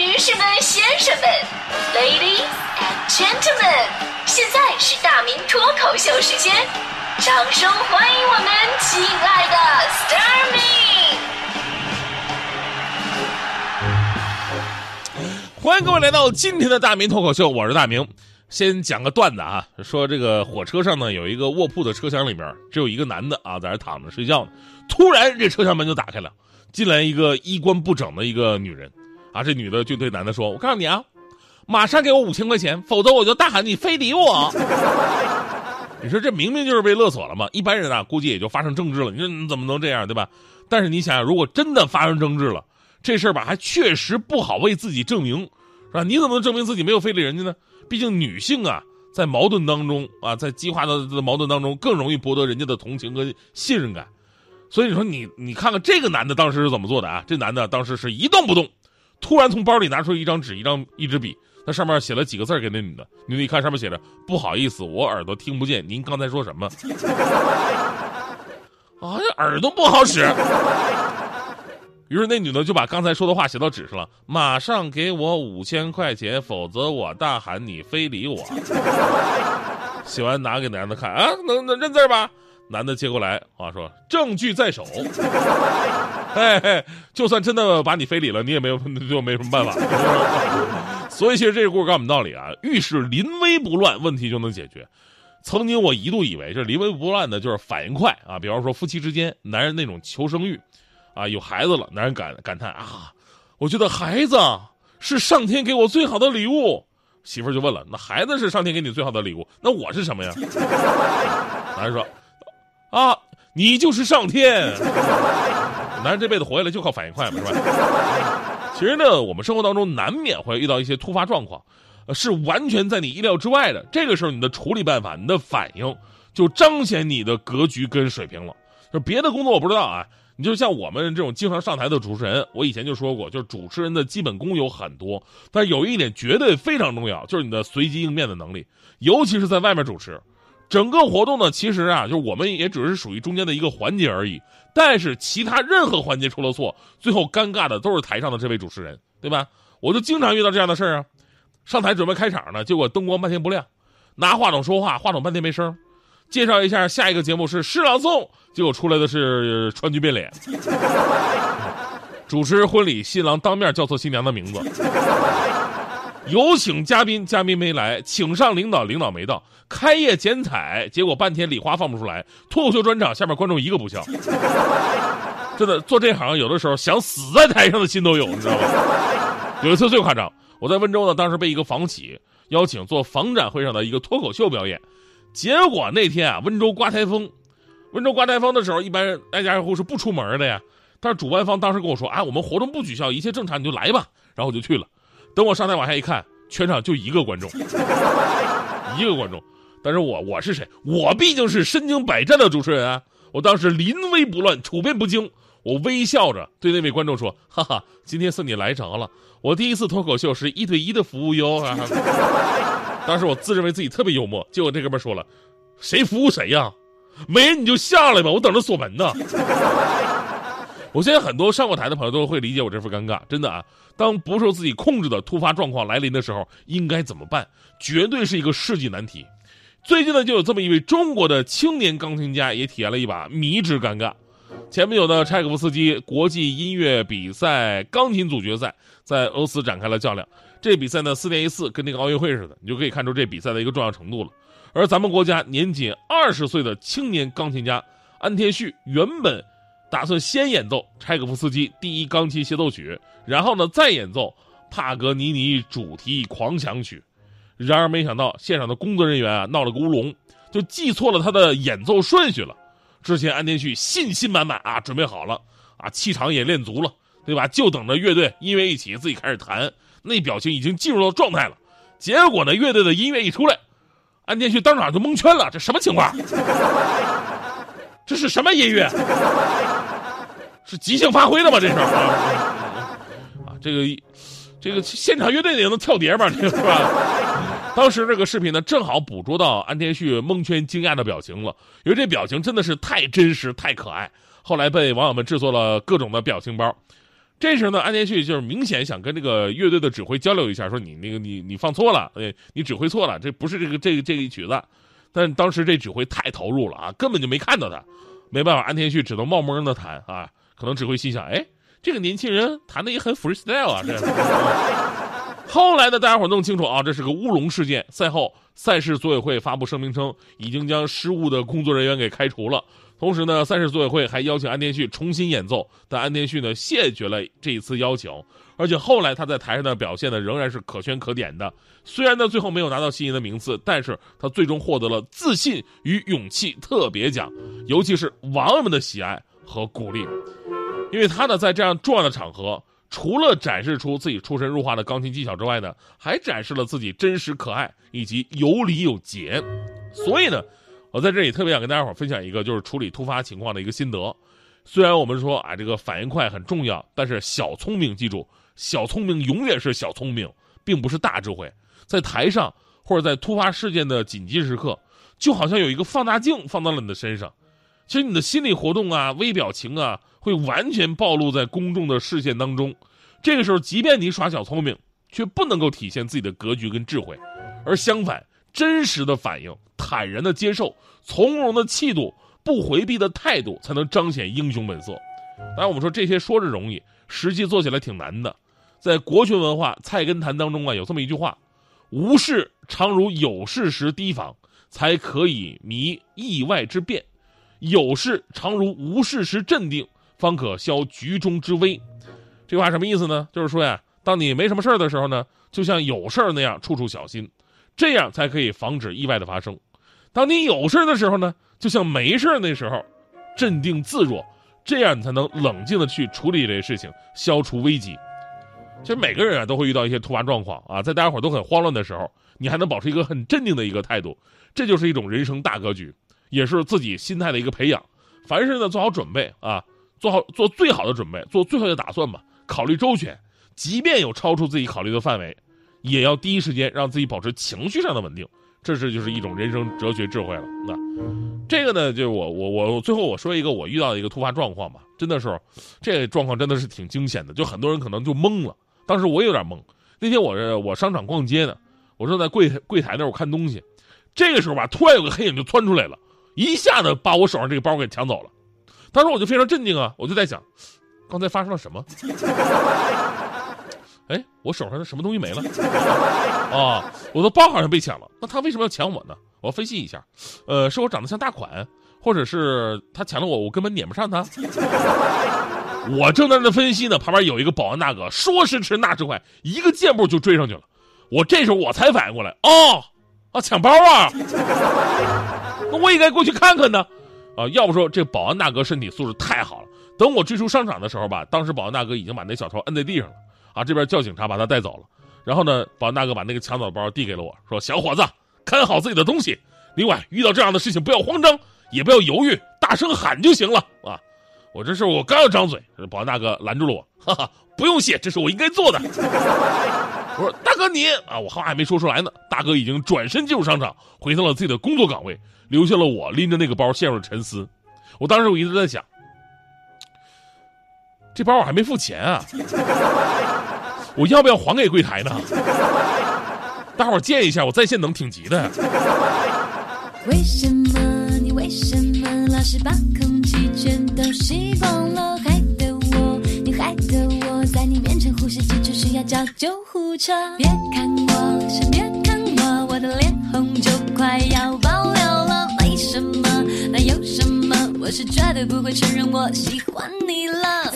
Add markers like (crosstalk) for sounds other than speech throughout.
女士们、先生们，Ladies and Gentlemen，现在是大明脱口秀时间，掌声欢迎我们亲爱的 s t a r m y 欢迎各位来到今天的大明脱口秀，我是大明。先讲个段子啊，说这个火车上呢有一个卧铺的车厢里边只有一个男的啊在那躺着睡觉呢，突然这车厢门就打开了，进来一个衣冠不整的一个女人。啊，这女的就对男的说：“我告诉你啊，马上给我五千块钱，否则我就大喊你非礼我。(laughs) ”你说这明明就是被勒索了嘛？一般人啊，估计也就发生争执了。你说你怎么能这样，对吧？但是你想想，如果真的发生争执了，这事儿吧，还确实不好为自己证明，是吧？你怎么能证明自己没有非礼人家呢？毕竟女性啊，在矛盾当中啊，在激化的矛盾当中，更容易博得人家的同情和信任感。所以你说你你看看这个男的当时是怎么做的啊？这男的当时是一动不动。突然从包里拿出一张纸、一张一支笔，那上面写了几个字给那女的。女的一看上面写着：“不好意思，我耳朵听不见，您刚才说什么？” (laughs) 啊，这耳朵不好使。于是那女的就把刚才说的话写到纸上了：“马上给我五千块钱，否则我大喊你非礼我。”写完拿给男的看啊，能能认字吧？男的接过来啊，说：“证据在手。(laughs) ”哎，就算真的把你非礼了，你也没有就没什么办法。(laughs) 所以其实这个故事告诉我们道理啊，遇事临危不乱，问题就能解决。曾经我一度以为这临危不乱的就是反应快啊，比方说夫妻之间，男人那种求生欲，啊，有孩子了，男人感感叹啊，我觉得孩子是上天给我最好的礼物。媳妇就问了，那孩子是上天给你最好的礼物，那我是什么呀？男人说，啊，你就是上天。男人这辈子活下来就靠反应快嘛，是吧？其实呢，我们生活当中难免会遇到一些突发状况，是完全在你意料之外的。这个时候，你的处理办法、你的反应，就彰显你的格局跟水平了。就别的工作我不知道啊，你就像我们这种经常上台的主持人，我以前就说过，就是主持人的基本功有很多，但有一点绝对非常重要，就是你的随机应变的能力，尤其是在外面主持。整个活动呢，其实啊，就是我们也只是属于中间的一个环节而已。但是其他任何环节出了错，最后尴尬的都是台上的这位主持人，对吧？我就经常遇到这样的事儿啊。上台准备开场呢，结果灯光半天不亮，拿话筒说话，话筒半天没声。介绍一下下一个节目是诗朗诵，结果出来的是川剧变脸。(laughs) 主持婚礼，新郎当面叫错新娘的名字。有请嘉宾，嘉宾没来；请上领导，领导没到。开业剪彩，结果半天礼花放不出来。脱口秀专场，下面观众一个不笑。(laughs) 真的做这行，有的时候想死在台上的心都有，你知道吗？(laughs) 有一次最夸张，我在温州呢，当时被一个房企邀请做房展会上的一个脱口秀表演，结果那天啊，温州刮台风。温州刮台风的时候，一般挨家挨户是不出门的呀。但是主办方当时跟我说：“啊，我们活动不取消，一切正常，你就来吧。”然后我就去了。等我上台往下一看，全场就一个观众，一个观众。但是我我是谁？我毕竟是身经百战的主持人啊！我当时临危不乱，处变不惊。我微笑着对那位观众说：“哈哈，今天算你来着了。我第一次脱口秀是一对一的服务哟。(laughs) ”当时我自认为自己特别幽默，结果这哥们说了：“谁服务谁呀？没人你就下来吧，我等着锁门呢。”我相信很多上过台的朋友都会理解我这份尴尬，真的啊！当不受自己控制的突发状况来临的时候，应该怎么办？绝对是一个世纪难题。最近呢，就有这么一位中国的青年钢琴家也体验了一把迷之尴尬。前不久呢，柴可夫斯基国际音乐比赛钢琴组决赛在俄罗斯展开了较量。这比赛呢，四年一次，跟那个奥运会似的，你就可以看出这比赛的一个重要程度了。而咱们国家年仅二十岁的青年钢琴家安天旭，原本。打算先演奏柴可夫斯基第一钢琴协奏曲，然后呢再演奏帕格尼尼主题狂想曲。然而没想到现场的工作人员啊闹了个乌龙，就记错了他的演奏顺序了。之前安天旭信心满满啊，准备好了啊，气场也练足了，对吧？就等着乐队音乐一起自己开始弹，那表情已经进入到状态了。结果呢，乐队的音乐一出来，安天旭当场就蒙圈了，这什么情况？(laughs) 这是什么音乐？是即兴发挥的吗？这是啊，这个，这个现场乐队也能跳碟吗？这是吧？(laughs) 当时这个视频呢，正好捕捉到安天旭蒙圈惊讶的表情了，因为这表情真的是太真实、太可爱。后来被网友们制作了各种的表情包。这时呢，安天旭就是明显想跟这个乐队的指挥交流一下，说你那个你你放错了，你指挥错了，这不是这个这个这一曲子。但当时这指挥太投入了啊，根本就没看到他，没办法，安天旭只能冒蒙的弹啊。可能只会心想，哎，这个年轻人弹的也很 freestyle 啊。这 (laughs) 后来呢，大家伙弄清楚啊，这是个乌龙事件。赛后，赛事组委会发布声明称，已经将失误的工作人员给开除了。同时呢，赛事组委会还邀请安天旭重新演奏，但安天旭呢谢绝了这一次邀请。而且后来他在台上的表现呢，仍然是可圈可点的。虽然呢最后没有拿到心仪的名次，但是他最终获得了自信与勇气特别奖，尤其是网友们的喜爱和鼓励。因为他呢在这样重要的场合。除了展示出自己出神入化的钢琴技巧之外呢，还展示了自己真实可爱以及有礼有节。所以呢，我在这里特别想跟大家伙分享一个就是处理突发情况的一个心得。虽然我们说啊这个反应快很重要，但是小聪明记住，小聪明永远是小聪明，并不是大智慧。在台上或者在突发事件的紧急时刻，就好像有一个放大镜放到了你的身上。其实你的心理活动啊、微表情啊，会完全暴露在公众的视线当中。这个时候，即便你耍小聪明，却不能够体现自己的格局跟智慧，而相反，真实的反应、坦然的接受、从容的气度、不回避的态度，才能彰显英雄本色。当然，我们说这些说着容易，实际做起来挺难的。在国学文化《菜根谭》当中啊，有这么一句话：“无事常如有事时提防，才可以弥意外之变。”有事常如无事时镇定，方可消局中之危。这话什么意思呢？就是说呀，当你没什么事儿的时候呢，就像有事儿那样处处小心，这样才可以防止意外的发生。当你有事儿的时候呢，就像没事儿那时候，镇定自若，这样你才能冷静的去处理这些事情，消除危机。其实每个人啊都会遇到一些突发状况啊，在大家伙都很慌乱的时候，你还能保持一个很镇定的一个态度，这就是一种人生大格局。也是自己心态的一个培养，凡事呢做好准备啊，做好做最好的准备，做最后的打算吧，考虑周全，即便有超出自己考虑的范围，也要第一时间让自己保持情绪上的稳定，这是就是一种人生哲学智慧了。那这个呢，就是我我我最后我说一个我遇到的一个突发状况吧，真的是，这个状况真的是挺惊险的，就很多人可能就懵了，当时我也有点懵。那天我我商场逛街呢，我正在柜台柜台那我看东西，这个时候吧，突然有个黑影就窜出来了。一下子把我手上这个包给抢走了，当时我就非常镇定啊，我就在想，刚才发生了什么？(laughs) 哎，我手上的什么东西没了？(laughs) 啊，我的包好像被抢了，那他为什么要抢我呢？我分析一下，呃，是我长得像大款，或者是他抢了我，我根本撵不上他。(laughs) 我正在那分析呢，旁边有一个保安大哥，说时迟那时快，一个箭步就追上去了。我这时候我才反应过来，哦，啊，抢包啊！那我也该过去看看呢，啊，要不说这保安大哥身体素质太好了。等我追出商场的时候吧，当时保安大哥已经把那小偷摁在地上了，啊，这边叫警察把他带走了。然后呢，保安大哥把那个抢走的包递给了我，说：“小伙子，看好自己的东西。另外，遇到这样的事情不要慌张，也不要犹豫，大声喊就行了。”啊，我这时候我刚要张嘴，保安大哥拦住了我，哈哈，不用谢，这是我应该做的。(laughs) 我说：“大哥你啊，我话还没说出来呢，大哥已经转身进入商场，回到了自己的工作岗位。”留下了我拎着那个包陷入了沉思，我当时我一直在想，这包我还没付钱啊，(laughs) 我要不要还给柜台呢？(laughs) 大伙儿见一下，我在线能挺急的。为什么你为什么老是把空气全都吸光了？害得我，你害得我在你面前呼吸急促需要叫救护车。别看我，是别看我，我的脸红就快要爆了。没什么，那有什么我是绝对不会承认我喜欢你了。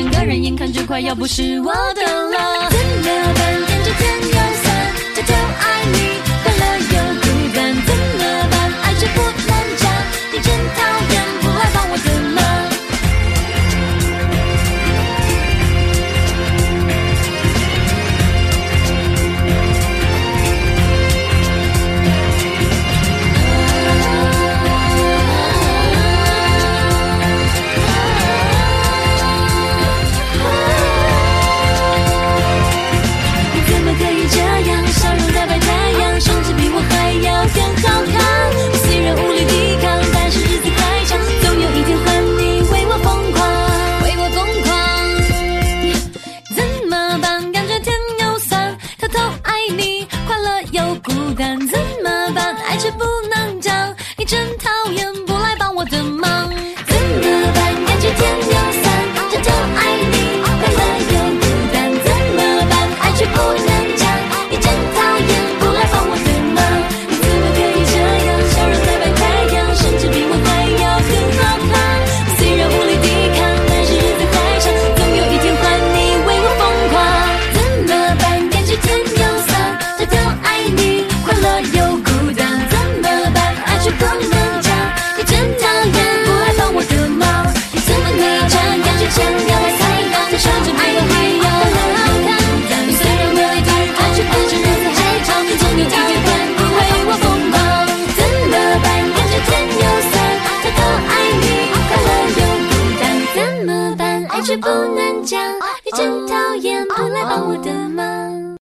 整个人眼看就快要不是我的了。怎么办？感觉天要散，